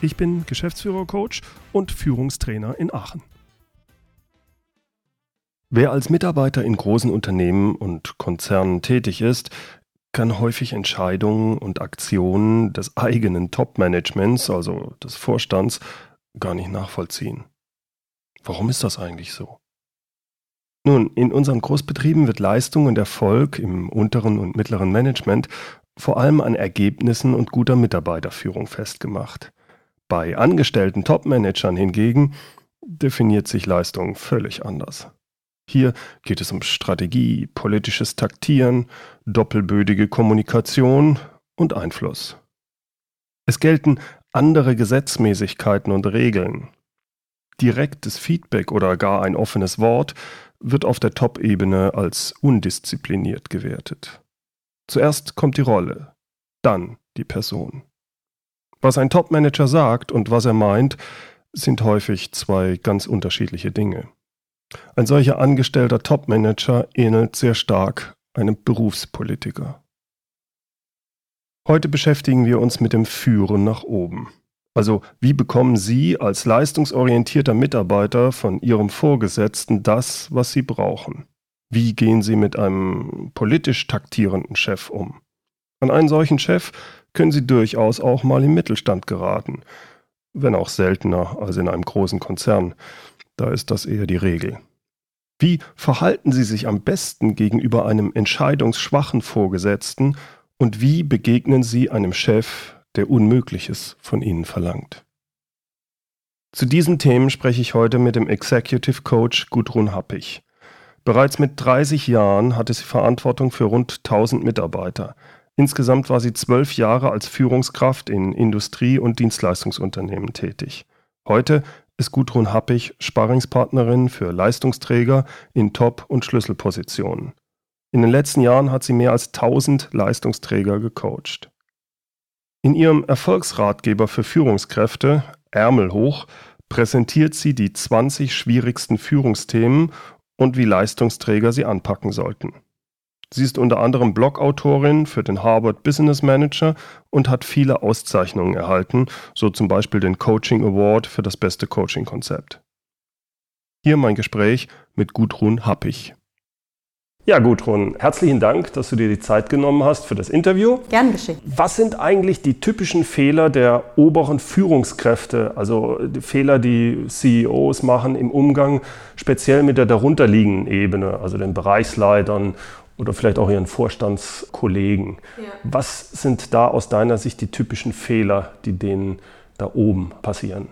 Ich bin Geschäftsführer-Coach und Führungstrainer in Aachen. Wer als Mitarbeiter in großen Unternehmen und Konzernen tätig ist, kann häufig Entscheidungen und Aktionen des eigenen Top-Managements, also des Vorstands, gar nicht nachvollziehen. Warum ist das eigentlich so? Nun, in unseren Großbetrieben wird Leistung und Erfolg im unteren und mittleren Management vor allem an Ergebnissen und guter Mitarbeiterführung festgemacht. Bei angestellten Topmanagern hingegen definiert sich Leistung völlig anders. Hier geht es um Strategie, politisches Taktieren, doppelbödige Kommunikation und Einfluss. Es gelten andere Gesetzmäßigkeiten und Regeln. Direktes Feedback oder gar ein offenes Wort wird auf der Top-Ebene als undiszipliniert gewertet. Zuerst kommt die Rolle, dann die Person. Was ein Top-Manager sagt und was er meint, sind häufig zwei ganz unterschiedliche Dinge. Ein solcher angestellter Top-Manager ähnelt sehr stark einem Berufspolitiker. Heute beschäftigen wir uns mit dem Führen nach oben. Also wie bekommen Sie als leistungsorientierter Mitarbeiter von Ihrem Vorgesetzten das, was Sie brauchen? Wie gehen Sie mit einem politisch taktierenden Chef um? An einen solchen Chef können Sie durchaus auch mal im Mittelstand geraten, wenn auch seltener als in einem großen Konzern. Da ist das eher die Regel. Wie verhalten Sie sich am besten gegenüber einem entscheidungsschwachen Vorgesetzten und wie begegnen Sie einem Chef, der Unmögliches von Ihnen verlangt? Zu diesen Themen spreche ich heute mit dem Executive Coach Gudrun Happig. Bereits mit 30 Jahren hatte sie Verantwortung für rund 1000 Mitarbeiter. Insgesamt war sie zwölf Jahre als Führungskraft in Industrie- und Dienstleistungsunternehmen tätig. Heute ist Gudrun Happig Sparringspartnerin für Leistungsträger in Top- und Schlüsselpositionen. In den letzten Jahren hat sie mehr als 1000 Leistungsträger gecoacht. In ihrem Erfolgsratgeber für Führungskräfte, Ärmel hoch, präsentiert sie die 20 schwierigsten Führungsthemen und wie Leistungsträger sie anpacken sollten. Sie ist unter anderem Blogautorin für den Harvard Business Manager und hat viele Auszeichnungen erhalten, so zum Beispiel den Coaching Award für das beste Coaching-Konzept. Hier mein Gespräch mit Gudrun Happig. Ja, Gudrun, herzlichen Dank, dass du dir die Zeit genommen hast für das Interview. Gern geschehen. Was sind eigentlich die typischen Fehler der oberen Führungskräfte, also die Fehler, die CEOs machen im Umgang speziell mit der darunterliegenden Ebene, also den Bereichsleitern oder vielleicht auch ihren Vorstandskollegen? Ja. Was sind da aus deiner Sicht die typischen Fehler, die denen da oben passieren?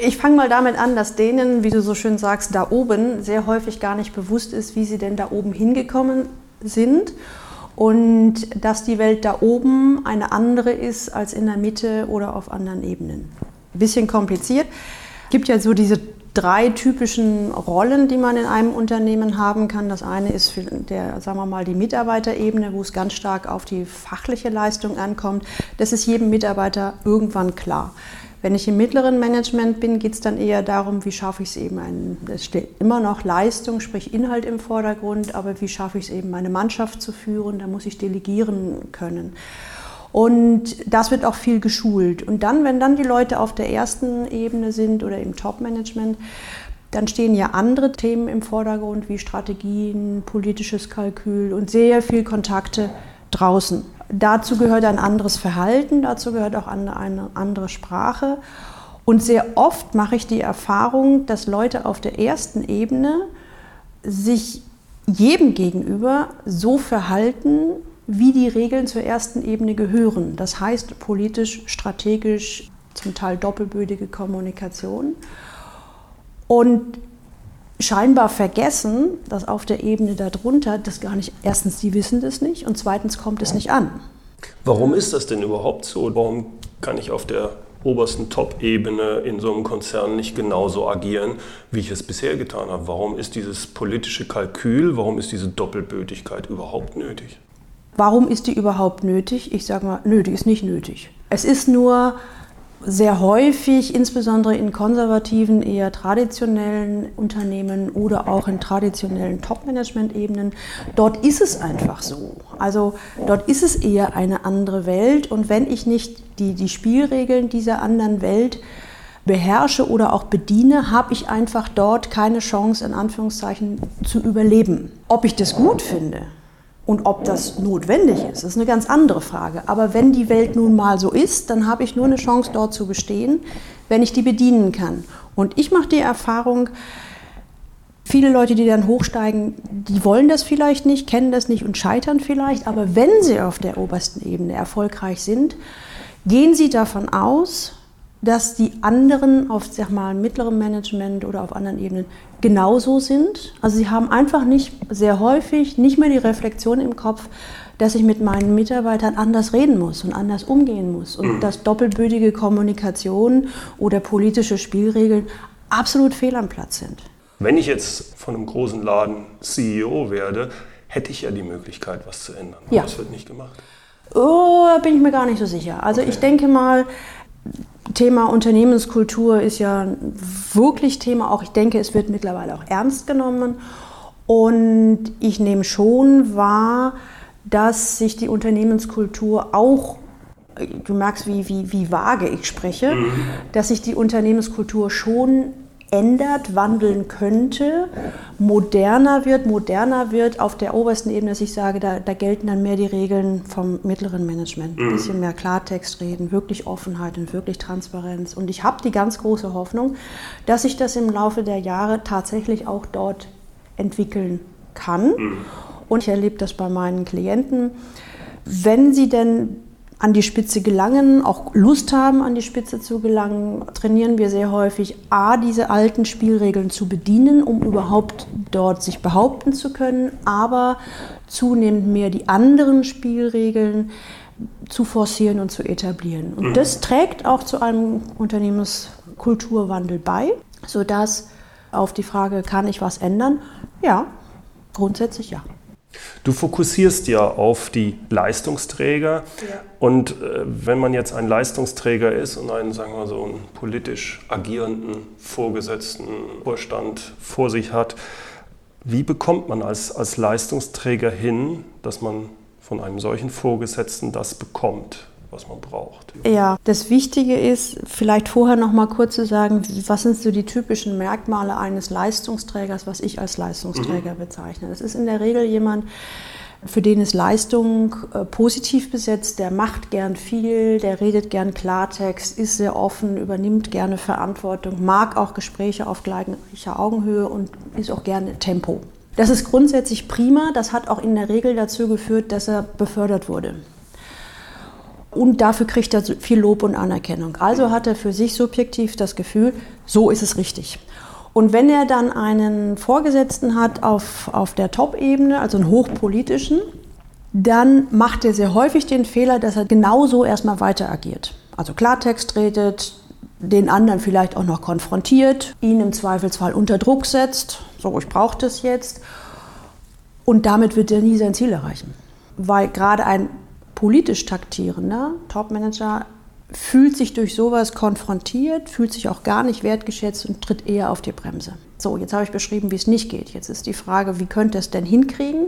Ich fange mal damit an, dass denen, wie du so schön sagst, da oben sehr häufig gar nicht bewusst ist, wie sie denn da oben hingekommen sind und dass die Welt da oben eine andere ist als in der Mitte oder auf anderen Ebenen. Ein bisschen kompliziert. Es gibt ja so diese drei typischen Rollen, die man in einem Unternehmen haben kann. Das eine ist der, sagen wir mal, die Mitarbeiterebene, wo es ganz stark auf die fachliche Leistung ankommt. Das ist jedem Mitarbeiter irgendwann klar. Wenn ich im mittleren Management bin, geht es dann eher darum, wie schaffe ich es eben, ein, es steht immer noch Leistung, sprich Inhalt im Vordergrund, aber wie schaffe ich es eben, meine Mannschaft zu führen, da muss ich delegieren können. Und das wird auch viel geschult. Und dann, wenn dann die Leute auf der ersten Ebene sind oder im Top-Management, dann stehen ja andere Themen im Vordergrund wie Strategien, politisches Kalkül und sehr viel Kontakte draußen. Dazu gehört ein anderes Verhalten, dazu gehört auch eine, andere Sprache. Und sehr oft mache ich die Erfahrung, dass Leute auf der ersten Ebene sich jedem gegenüber so verhalten, wie die Regeln zur ersten Ebene gehören. Das heißt politisch, strategisch, zum Teil doppelbödige Kommunikation. Und scheinbar vergessen, dass auf der Ebene darunter das gar nicht, erstens, die wissen das nicht und zweitens kommt es nicht an. Warum ist das denn überhaupt so? Warum kann ich auf der obersten Top-Ebene in so einem Konzern nicht genauso agieren, wie ich es bisher getan habe? Warum ist dieses politische Kalkül, warum ist diese Doppelbötigkeit überhaupt nötig? Warum ist die überhaupt nötig? Ich sage mal, nö, die ist nicht nötig. Es ist nur sehr häufig, insbesondere in konservativen, eher traditionellen Unternehmen oder auch in traditionellen Top-Management-Ebenen, dort ist es einfach so. Also dort ist es eher eine andere Welt und wenn ich nicht die, die Spielregeln dieser anderen Welt beherrsche oder auch bediene, habe ich einfach dort keine Chance, in Anführungszeichen, zu überleben. Ob ich das gut finde, und ob das notwendig ist, ist eine ganz andere Frage. Aber wenn die Welt nun mal so ist, dann habe ich nur eine Chance, dort zu bestehen, wenn ich die bedienen kann. Und ich mache die Erfahrung, viele Leute, die dann hochsteigen, die wollen das vielleicht nicht, kennen das nicht und scheitern vielleicht. Aber wenn sie auf der obersten Ebene erfolgreich sind, gehen sie davon aus, dass die anderen auf sag mal, mittlerem Management oder auf anderen Ebenen genauso sind. Also sie haben einfach nicht sehr häufig nicht mehr die Reflexion im Kopf, dass ich mit meinen Mitarbeitern anders reden muss und anders umgehen muss und mhm. dass doppelbödige Kommunikation oder politische Spielregeln absolut fehl am Platz sind. Wenn ich jetzt von einem großen Laden CEO werde, hätte ich ja die Möglichkeit, was zu ändern. Ja. das wird nicht gemacht. Oh, bin ich mir gar nicht so sicher. Also okay. ich denke mal, Thema Unternehmenskultur ist ja wirklich Thema. Auch ich denke, es wird mittlerweile auch ernst genommen. Und ich nehme schon wahr, dass sich die Unternehmenskultur auch, du merkst, wie, wie, wie vage ich spreche, mhm. dass sich die Unternehmenskultur schon ändert, wandeln könnte, moderner wird, moderner wird auf der obersten Ebene, dass ich sage, da, da gelten dann mehr die Regeln vom mittleren Management. Ein mhm. bisschen mehr Klartext reden, wirklich Offenheit und wirklich Transparenz. Und ich habe die ganz große Hoffnung, dass sich das im Laufe der Jahre tatsächlich auch dort entwickeln kann. Mhm. Und ich erlebe das bei meinen Klienten. Wenn sie denn an die Spitze gelangen, auch Lust haben, an die Spitze zu gelangen, trainieren wir sehr häufig, a, diese alten Spielregeln zu bedienen, um überhaupt dort sich behaupten zu können, aber zunehmend mehr die anderen Spielregeln zu forcieren und zu etablieren. Und mhm. das trägt auch zu einem Unternehmenskulturwandel bei, sodass auf die Frage, kann ich was ändern? Ja, grundsätzlich ja. Du fokussierst ja auf die Leistungsträger. Ja. Und äh, wenn man jetzt ein Leistungsträger ist und einen, sagen wir so, einen politisch agierenden Vorgesetzten Vorstand vor sich hat, wie bekommt man als, als Leistungsträger hin, dass man von einem solchen Vorgesetzten das bekommt? Was man braucht. Ja, das Wichtige ist, vielleicht vorher noch mal kurz zu sagen, was sind so die typischen Merkmale eines Leistungsträgers, was ich als Leistungsträger mhm. bezeichne. Das ist in der Regel jemand, für den ist Leistung äh, positiv besetzt, der macht gern viel, der redet gern Klartext, ist sehr offen, übernimmt gerne Verantwortung, mag auch Gespräche auf gleicher Augenhöhe und ist auch gerne Tempo. Das ist grundsätzlich prima, das hat auch in der Regel dazu geführt, dass er befördert wurde und dafür kriegt er viel Lob und Anerkennung. Also hat er für sich subjektiv das Gefühl, so ist es richtig. Und wenn er dann einen Vorgesetzten hat auf, auf der Top-Ebene, also einen hochpolitischen, dann macht er sehr häufig den Fehler, dass er genauso erstmal weiter agiert. Also Klartext redet, den anderen vielleicht auch noch konfrontiert, ihn im Zweifelsfall unter Druck setzt, so ich brauche das jetzt. Und damit wird er nie sein Ziel erreichen. Weil gerade ein politisch taktierender Topmanager fühlt sich durch sowas konfrontiert, fühlt sich auch gar nicht wertgeschätzt und tritt eher auf die Bremse. So, jetzt habe ich beschrieben, wie es nicht geht. Jetzt ist die Frage, wie könnte es denn hinkriegen?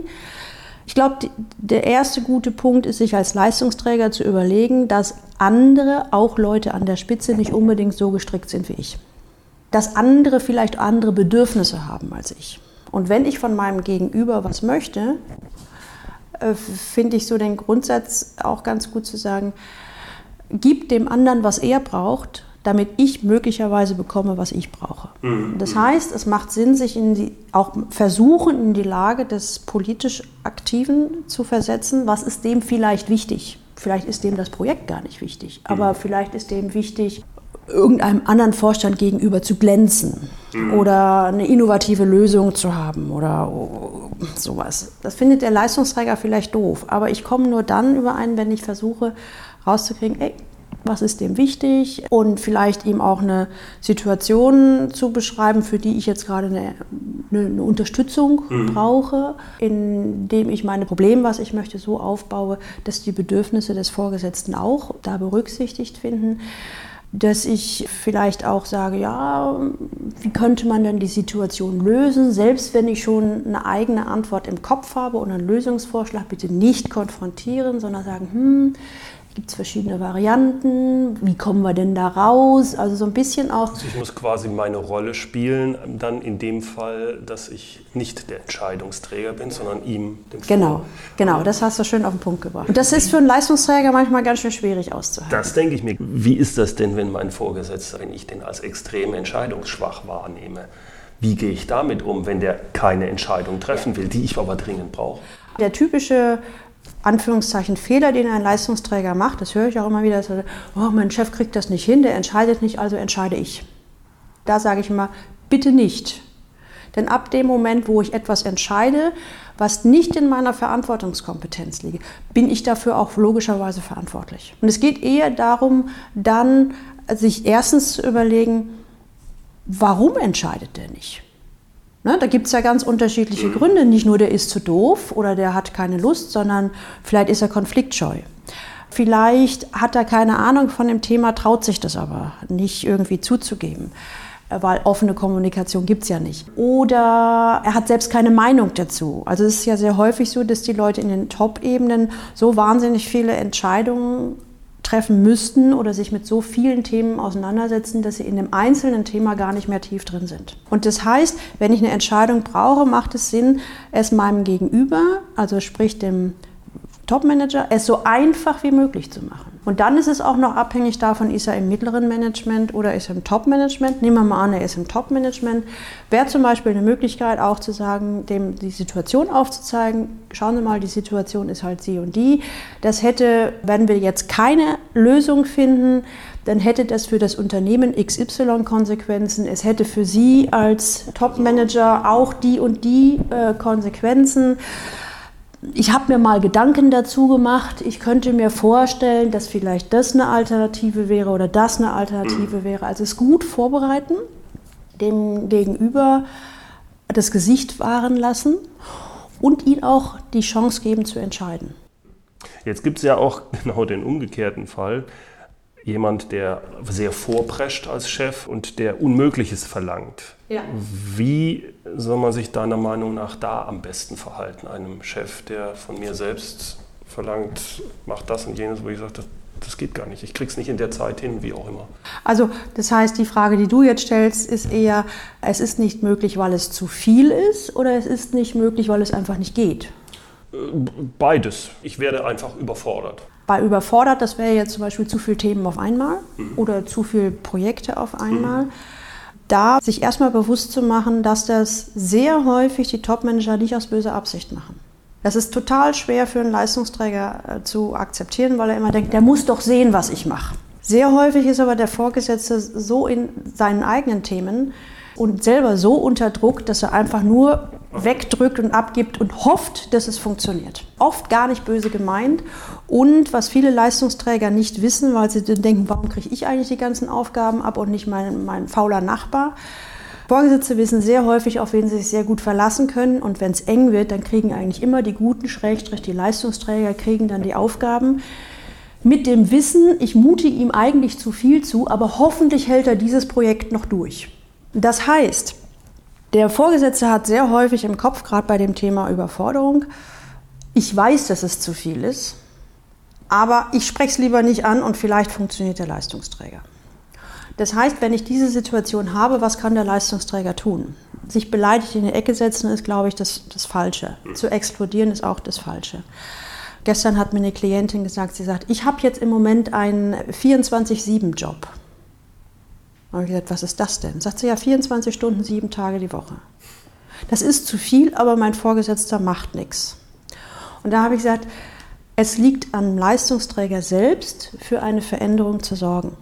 Ich glaube, der erste gute Punkt ist, sich als Leistungsträger zu überlegen, dass andere, auch Leute an der Spitze, nicht unbedingt so gestrickt sind wie ich. Dass andere vielleicht andere Bedürfnisse haben als ich. Und wenn ich von meinem Gegenüber was möchte, äh, finde ich so den Grundsatz auch ganz gut zu sagen, gib dem anderen, was er braucht, damit ich möglicherweise bekomme, was ich brauche. Mhm. Das heißt, es macht Sinn, sich in die, auch versuchen, in die Lage des politisch Aktiven zu versetzen. Was ist dem vielleicht wichtig? Vielleicht ist dem das Projekt gar nicht wichtig, aber mhm. vielleicht ist dem wichtig, irgendeinem anderen Vorstand gegenüber zu glänzen mhm. oder eine innovative Lösung zu haben oder sowas. Das findet der Leistungsträger vielleicht doof, aber ich komme nur dann überein, wenn ich versuche rauszukriegen, ey, was ist dem wichtig und vielleicht ihm auch eine Situation zu beschreiben, für die ich jetzt gerade eine, eine Unterstützung mhm. brauche, indem ich meine Probleme, was ich möchte, so aufbaue, dass die Bedürfnisse des Vorgesetzten auch da berücksichtigt finden dass ich vielleicht auch sage, ja, wie könnte man denn die Situation lösen, selbst wenn ich schon eine eigene Antwort im Kopf habe und einen Lösungsvorschlag, bitte nicht konfrontieren, sondern sagen, hm, Gibt es verschiedene Varianten? Wie kommen wir denn da raus? Also so ein bisschen auch. Also ich muss quasi meine Rolle spielen, dann in dem Fall, dass ich nicht der Entscheidungsträger bin, sondern ihm dem Genau, genau, das hast du schön auf den Punkt gebracht. Und das ist für einen Leistungsträger manchmal ganz schön schwierig auszuhalten. Das denke ich mir. Wie ist das denn, wenn mein Vorgesetzter, wenn ich den als extrem entscheidungsschwach wahrnehme? Wie gehe ich damit um, wenn der keine Entscheidung treffen will, die ich aber dringend brauche? Der typische Anführungszeichen Fehler, den ein Leistungsträger macht, das höre ich auch immer wieder, dass er, oh, mein Chef kriegt das nicht hin, der entscheidet nicht, also entscheide ich. Da sage ich immer, bitte nicht. Denn ab dem Moment, wo ich etwas entscheide, was nicht in meiner Verantwortungskompetenz liegt, bin ich dafür auch logischerweise verantwortlich. Und es geht eher darum, dann sich erstens zu überlegen, warum entscheidet der nicht? Ne, da gibt es ja ganz unterschiedliche Gründe. Nicht nur der ist zu doof oder der hat keine Lust, sondern vielleicht ist er konfliktscheu. Vielleicht hat er keine Ahnung von dem Thema, traut sich das aber nicht irgendwie zuzugeben, weil offene Kommunikation gibt es ja nicht. Oder er hat selbst keine Meinung dazu. Also es ist ja sehr häufig so, dass die Leute in den Top-Ebenen so wahnsinnig viele Entscheidungen treffen müssten oder sich mit so vielen Themen auseinandersetzen, dass sie in dem einzelnen Thema gar nicht mehr tief drin sind. Und das heißt, wenn ich eine Entscheidung brauche, macht es Sinn, es meinem Gegenüber, also sprich dem Topmanager, es so einfach wie möglich zu machen. Und dann ist es auch noch abhängig davon, ist er im mittleren Management oder ist er im Top-Management. Nehmen wir mal an, er ist im Top-Management. Wäre zum Beispiel eine Möglichkeit auch zu sagen, dem die Situation aufzuzeigen, schauen Sie mal, die Situation ist halt sie und die. Das hätte, wenn wir jetzt keine Lösung finden, dann hätte das für das Unternehmen XY Konsequenzen. Es hätte für Sie als Top-Manager auch die und die äh, Konsequenzen ich habe mir mal Gedanken dazu gemacht. Ich könnte mir vorstellen, dass vielleicht das eine Alternative wäre oder das eine Alternative wäre. Also es gut vorbereiten, dem Gegenüber das Gesicht wahren lassen und ihm auch die Chance geben zu entscheiden. Jetzt gibt es ja auch genau den umgekehrten Fall jemand, der sehr vorprescht als Chef und der Unmögliches verlangt. Ja. Wie soll man sich deiner Meinung nach da am besten verhalten? Einem Chef, der von mir selbst verlangt, macht das und jenes, wo ich sage, das, das geht gar nicht. Ich krieg's nicht in der Zeit hin, wie auch immer. Also, das heißt, die Frage, die du jetzt stellst, ist eher, es ist nicht möglich, weil es zu viel ist oder es ist nicht möglich, weil es einfach nicht geht? Äh, beides. Ich werde einfach überfordert bei überfordert, das wäre jetzt zum Beispiel zu viele Themen auf einmal mhm. oder zu viele Projekte auf einmal. Mhm. Da sich erstmal bewusst zu machen, dass das sehr häufig die Topmanager nicht aus böser Absicht machen. Das ist total schwer für einen Leistungsträger äh, zu akzeptieren, weil er immer denkt, der muss doch sehen, was ich mache. Sehr häufig ist aber der Vorgesetzte so in seinen eigenen Themen, und selber so unter Druck, dass er einfach nur wegdrückt und abgibt und hofft, dass es funktioniert. Oft gar nicht böse gemeint. Und was viele Leistungsträger nicht wissen, weil sie denken, warum kriege ich eigentlich die ganzen Aufgaben ab und nicht mein, mein fauler Nachbar. Vorgesetzte wissen sehr häufig, auf wen sie sich sehr gut verlassen können. Und wenn es eng wird, dann kriegen eigentlich immer die guten, Schrägstrich die Leistungsträger, kriegen dann die Aufgaben. Mit dem Wissen, ich mute ihm eigentlich zu viel zu, aber hoffentlich hält er dieses Projekt noch durch. Das heißt, der Vorgesetzte hat sehr häufig im Kopf, gerade bei dem Thema Überforderung, ich weiß, dass es zu viel ist, aber ich spreche es lieber nicht an und vielleicht funktioniert der Leistungsträger. Das heißt, wenn ich diese Situation habe, was kann der Leistungsträger tun? Sich beleidigt in die Ecke setzen ist, glaube ich, das, das Falsche. Zu explodieren ist auch das Falsche. Gestern hat mir eine Klientin gesagt, sie sagt, ich habe jetzt im Moment einen 24-7-Job. Und ich gesagt, was ist das denn? Sagt sie ja 24 Stunden, sieben Tage die Woche. Das ist zu viel, aber mein Vorgesetzter macht nichts. Und da habe ich gesagt, es liegt am Leistungsträger selbst, für eine Veränderung zu sorgen.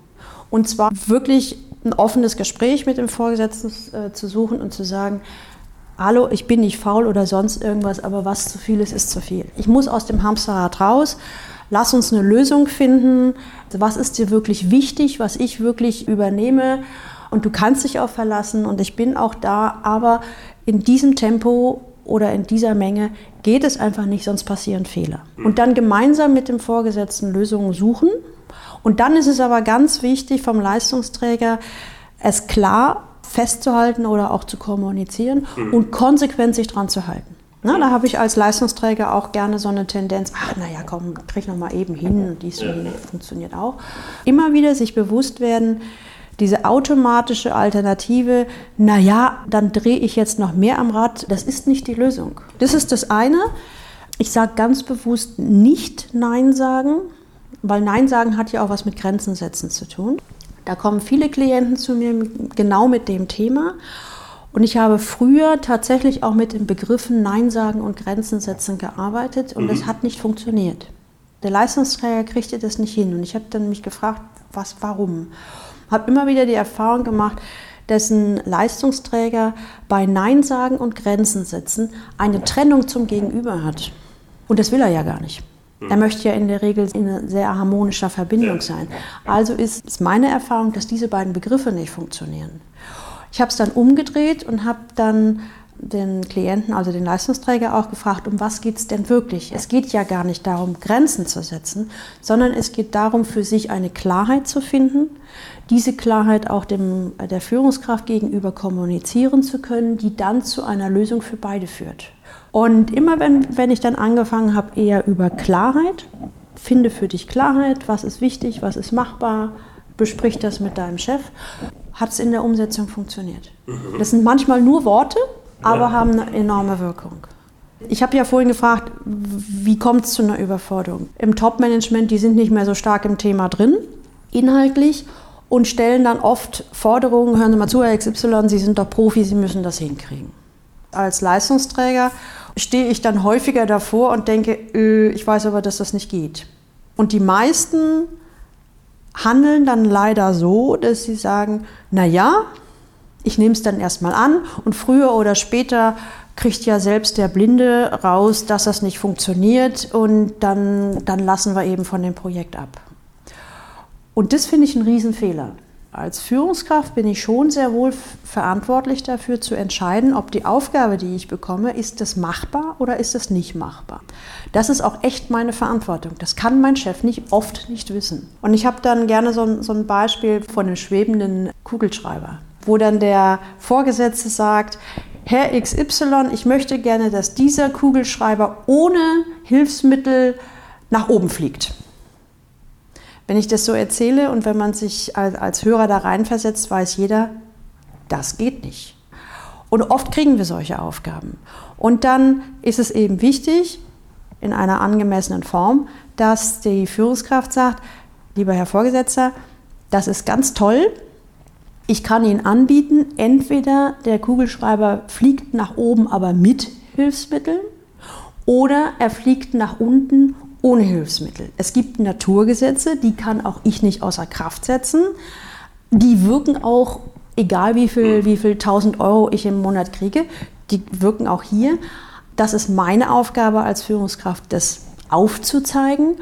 Und zwar wirklich ein offenes Gespräch mit dem Vorgesetzten äh, zu suchen und zu sagen, hallo, ich bin nicht faul oder sonst irgendwas, aber was zu viel ist, ist zu viel. Ich muss aus dem Hamsterrad raus. Lass uns eine Lösung finden. Was ist dir wirklich wichtig, was ich wirklich übernehme? Und du kannst dich auch verlassen und ich bin auch da, aber in diesem Tempo oder in dieser Menge geht es einfach nicht, sonst passieren Fehler. Und dann gemeinsam mit dem Vorgesetzten Lösungen suchen. Und dann ist es aber ganz wichtig vom Leistungsträger, es klar festzuhalten oder auch zu kommunizieren und konsequent sich dran zu halten. Na, da habe ich als Leistungsträger auch gerne so eine Tendenz, ach naja, komm, krieg noch mal eben hin, dies und funktioniert auch. Immer wieder sich bewusst werden, diese automatische Alternative, naja, dann drehe ich jetzt noch mehr am Rad, das ist nicht die Lösung. Das ist das eine. Ich sage ganz bewusst nicht Nein sagen, weil Nein sagen hat ja auch was mit Grenzen setzen zu tun. Da kommen viele Klienten zu mir genau mit dem Thema. Und ich habe früher tatsächlich auch mit den Begriffen Nein sagen und Grenzen setzen gearbeitet und mhm. das hat nicht funktioniert. Der Leistungsträger kriegte das nicht hin und ich habe dann mich gefragt, was, warum? Habe immer wieder die Erfahrung gemacht, dass ein Leistungsträger bei Nein sagen und Grenzen setzen eine Trennung zum Gegenüber hat. Und das will er ja gar nicht. Mhm. Er möchte ja in der Regel in sehr harmonischer Verbindung sein. Also ist, ist meine Erfahrung, dass diese beiden Begriffe nicht funktionieren. Ich habe es dann umgedreht und habe dann den Klienten, also den Leistungsträger auch gefragt, um was geht es denn wirklich? Es geht ja gar nicht darum, Grenzen zu setzen, sondern es geht darum, für sich eine Klarheit zu finden, diese Klarheit auch dem, der Führungskraft gegenüber kommunizieren zu können, die dann zu einer Lösung für beide führt. Und immer wenn, wenn ich dann angefangen habe, eher über Klarheit, finde für dich Klarheit, was ist wichtig, was ist machbar, besprich das mit deinem Chef hat es in der Umsetzung funktioniert. Das sind manchmal nur Worte, aber ja. haben eine enorme Wirkung. Ich habe ja vorhin gefragt, wie kommt es zu einer Überforderung? Im Top-Management, die sind nicht mehr so stark im Thema drin, inhaltlich, und stellen dann oft Forderungen, hören Sie mal zu, Herr XY, Sie sind doch Profi, Sie müssen das hinkriegen. Als Leistungsträger stehe ich dann häufiger davor und denke, äh, ich weiß aber, dass das nicht geht. Und die meisten handeln dann leider so, dass sie sagen, na ja, ich nehme es dann erstmal an und früher oder später kriegt ja selbst der Blinde raus, dass das nicht funktioniert und dann, dann lassen wir eben von dem Projekt ab. Und das finde ich einen Riesenfehler. Als Führungskraft bin ich schon sehr wohl verantwortlich dafür zu entscheiden, ob die Aufgabe, die ich bekomme, ist das machbar oder ist das nicht machbar. Das ist auch echt meine Verantwortung. Das kann mein Chef nicht oft nicht wissen. Und ich habe dann gerne so ein, so ein Beispiel von einem schwebenden Kugelschreiber, wo dann der Vorgesetzte sagt, Herr XY, ich möchte gerne, dass dieser Kugelschreiber ohne Hilfsmittel nach oben fliegt. Wenn ich das so erzähle und wenn man sich als, Hörer da reinversetzt, weiß jeder, das geht nicht. Und oft kriegen wir solche Aufgaben. Und dann ist es eben wichtig, in einer angemessenen Form, dass die Führungskraft sagt, lieber Herr Vorgesetzter, das ist ganz toll. Ich kann Ihnen anbieten, entweder der Kugelschreiber fliegt nach oben, aber mit Hilfsmitteln, oder er fliegt nach unten ohne Hilfsmittel. Es gibt Naturgesetze, die kann auch ich nicht außer Kraft setzen. Die wirken auch, egal wie viel, wie viel 1000 Euro ich im Monat kriege, die wirken auch hier. Das ist meine Aufgabe als Führungskraft, das aufzuzeigen.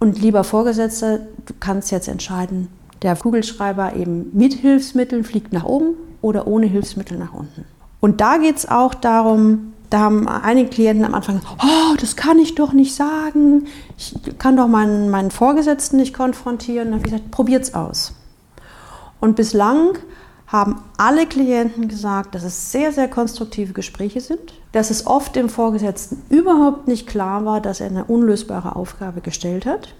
Und lieber Vorgesetzter, du kannst jetzt entscheiden, der Kugelschreiber eben mit Hilfsmitteln fliegt nach oben oder ohne Hilfsmittel nach unten. Und da geht es auch darum, da haben einige Klienten am Anfang gesagt, oh, das kann ich doch nicht sagen. Ich kann doch meinen, meinen Vorgesetzten nicht konfrontieren. Dann habe ich gesagt, probiert's aus. Und bislang haben alle Klienten gesagt, dass es sehr, sehr konstruktive Gespräche sind, dass es oft dem Vorgesetzten überhaupt nicht klar war, dass er eine unlösbare Aufgabe gestellt hat,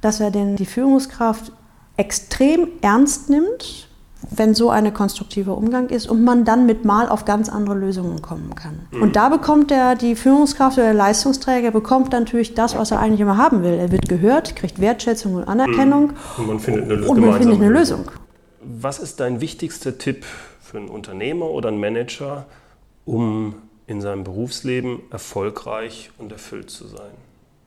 dass er den, die Führungskraft extrem ernst nimmt wenn so ein konstruktiver Umgang ist und man dann mit Mal auf ganz andere Lösungen kommen kann. Mhm. Und da bekommt der, die Führungskraft oder der Leistungsträger bekommt natürlich das, was er eigentlich immer haben will. Er wird gehört, kriegt Wertschätzung und Anerkennung mhm. und man findet eine, und man findet eine Lösung. Was ist dein wichtigster Tipp für einen Unternehmer oder einen Manager, um in seinem Berufsleben erfolgreich und erfüllt zu sein?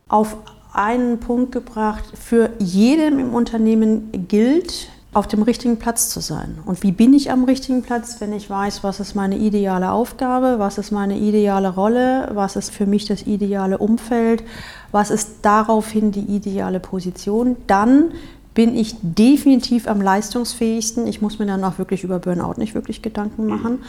Auf einen Punkt gebracht, für jeden im Unternehmen gilt, auf dem richtigen Platz zu sein. Und wie bin ich am richtigen Platz, wenn ich weiß, was ist meine ideale Aufgabe, was ist meine ideale Rolle, was ist für mich das ideale Umfeld, was ist daraufhin die ideale Position, dann bin ich definitiv am leistungsfähigsten. Ich muss mir dann auch wirklich über Burnout nicht wirklich Gedanken machen.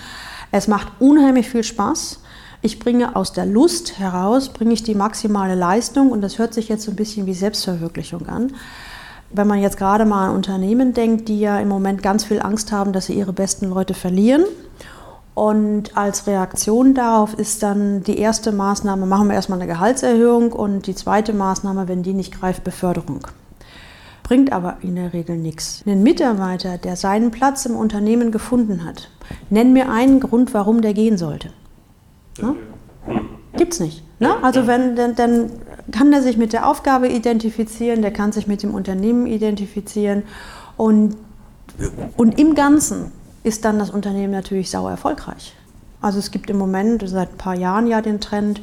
Es macht unheimlich viel Spaß. Ich bringe aus der Lust heraus, bringe ich die maximale Leistung und das hört sich jetzt so ein bisschen wie Selbstverwirklichung an wenn man jetzt gerade mal an Unternehmen denkt, die ja im Moment ganz viel Angst haben, dass sie ihre besten Leute verlieren. Und als Reaktion darauf ist dann die erste Maßnahme, machen wir erstmal eine Gehaltserhöhung und die zweite Maßnahme, wenn die nicht greift, Beförderung. Bringt aber in der Regel nichts. Ein Mitarbeiter, der seinen Platz im Unternehmen gefunden hat, nenn mir einen Grund, warum der gehen sollte. Ne? Gibt's nicht. Ne? Also wenn, dann, dann kann er sich mit der Aufgabe identifizieren, der kann sich mit dem Unternehmen identifizieren und, und im Ganzen ist dann das Unternehmen natürlich sauer erfolgreich. Also es gibt im Moment seit ein paar Jahren ja den Trend,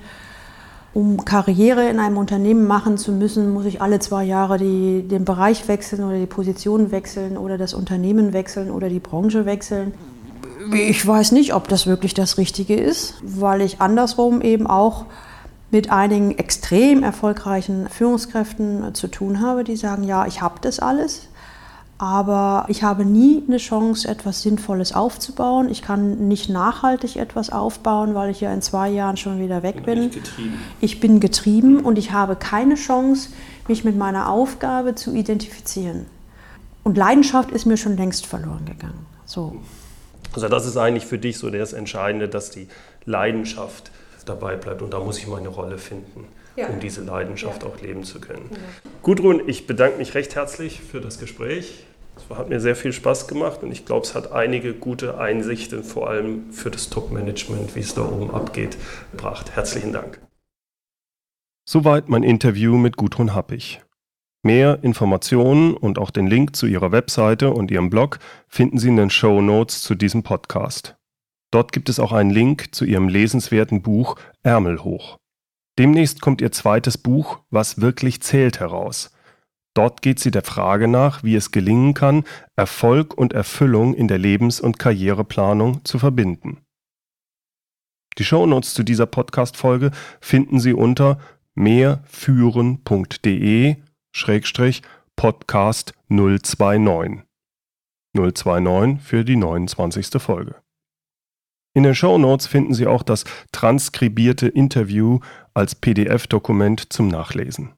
um Karriere in einem Unternehmen machen zu müssen, muss ich alle zwei Jahre die, den Bereich wechseln oder die Position wechseln oder das Unternehmen wechseln oder die Branche wechseln. Ich weiß nicht, ob das wirklich das Richtige ist, weil ich andersrum eben auch mit einigen extrem erfolgreichen Führungskräften zu tun habe, die sagen, ja, ich habe das alles, aber ich habe nie eine Chance, etwas Sinnvolles aufzubauen. Ich kann nicht nachhaltig etwas aufbauen, weil ich ja in zwei Jahren schon wieder weg bin. Ich bin getrieben und ich habe keine Chance, mich mit meiner Aufgabe zu identifizieren. Und Leidenschaft ist mir schon längst verloren gegangen. So. Also das ist eigentlich für dich so das Entscheidende, dass die Leidenschaft dabei bleibt. Und da muss ich meine Rolle finden, ja. um diese Leidenschaft ja. auch leben zu können. Ja. Gudrun, ich bedanke mich recht herzlich für das Gespräch. Es hat mir sehr viel Spaß gemacht und ich glaube, es hat einige gute Einsichten, vor allem für das Top-Management, wie es da oben abgeht, gebracht. Herzlichen Dank. Soweit mein Interview mit Gudrun Happig. Mehr Informationen und auch den Link zu ihrer Webseite und ihrem Blog finden Sie in den Show Notes zu diesem Podcast. Dort gibt es auch einen Link zu ihrem lesenswerten Buch Ärmel hoch. Demnächst kommt ihr zweites Buch Was wirklich zählt heraus. Dort geht sie der Frage nach, wie es gelingen kann, Erfolg und Erfüllung in der Lebens- und Karriereplanung zu verbinden. Die Shownotes zu dieser Podcast-Folge finden Sie unter mehrführen.de Podcast 029. 029 für die 29. Folge. In den Show Notes finden Sie auch das transkribierte Interview als PDF-Dokument zum Nachlesen.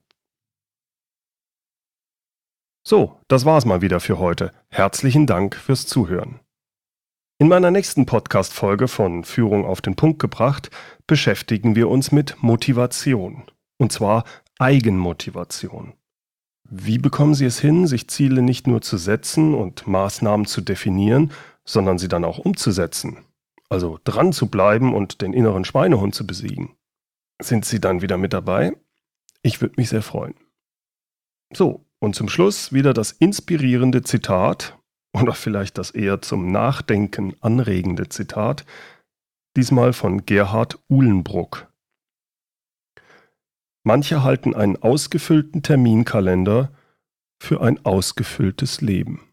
So, das war's mal wieder für heute. Herzlichen Dank fürs Zuhören. In meiner nächsten Podcast-Folge von Führung auf den Punkt gebracht beschäftigen wir uns mit Motivation. Und zwar Eigenmotivation. Wie bekommen Sie es hin, sich Ziele nicht nur zu setzen und Maßnahmen zu definieren, sondern sie dann auch umzusetzen? Also dran zu bleiben und den inneren Schweinehund zu besiegen. Sind Sie dann wieder mit dabei? Ich würde mich sehr freuen. So, und zum Schluss wieder das inspirierende Zitat oder vielleicht das eher zum Nachdenken anregende Zitat, diesmal von Gerhard Uhlenbruck. Manche halten einen ausgefüllten Terminkalender für ein ausgefülltes Leben.